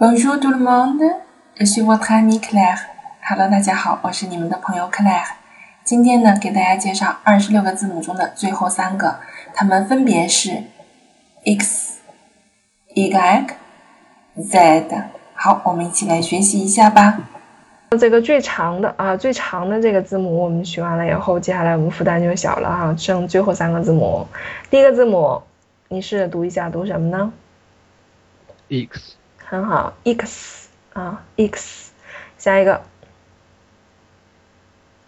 Bonjour tout le monde, je suis votre ami Claire. Hello，大家好，我是你们的朋友 Claire。今天呢，给大家介绍二十六个字母中的最后三个，它们分别是 x、y、z。好，我们一起来学习一下吧。这个最长的啊，最长的这个字母我们学完了以后，接下来我们负担就小了哈，剩最后三个字母。第一个字母，你试着读一下，读什么呢？x。很好，x 啊，x，下一个，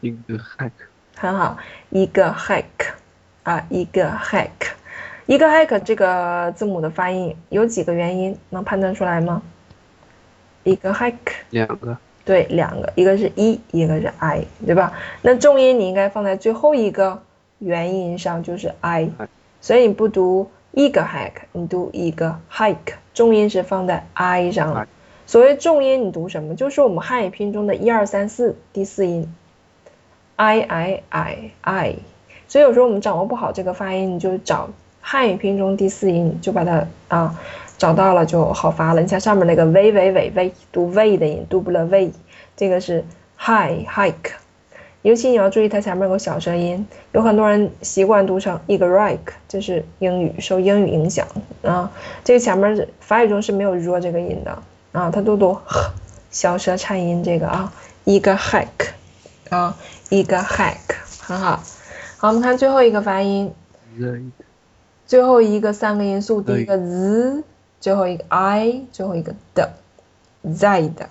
一个 hack，很好，一个 hack，啊，一个 hack，一个 hack 这个字母的发音有几个元音，能判断出来吗？一个 hack，两个，对，两个，一个是一一个是 i，对吧？那重音你应该放在最后一个元音上，就是 i，所以你不读一个 hack，你读一个 hike。重音是放在 i 上了，所谓重音你读什么？就是我们汉语拼音中的一二三四第四音，i i i i。所以有时候我们掌握不好这个发音，你就找汉语拼音中第四音，就把它啊找到了就好发了。你像上面那个 v v v v 读 v 的音，读不了 v，这个是 high hike。尤其你要注意它前面有个小舌音，有很多人习惯读成一个 rike，这是英语受英语影响啊。这个前面法语中是没有 r 这个音的啊，它都读小舌颤音这个啊，一个 hike 啊，一个 hike 很好。好，我们看最后一个发音，最后一个三个音素，第一个 z，最后一个 i，最后一个的，zide，zide。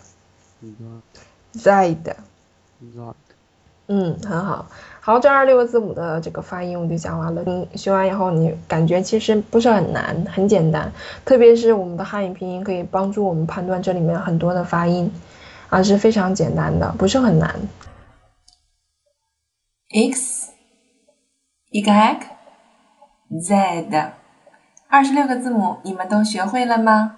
嗯，很好，好，这二十六个字母的这个发音我就讲完了。你学完以后，你感觉其实不是很难，很简单。特别是我们的汉语拼音可以帮助我们判断这里面很多的发音，啊，是非常简单的，不是很难。x、y、z，二十六个字母你们都学会了吗？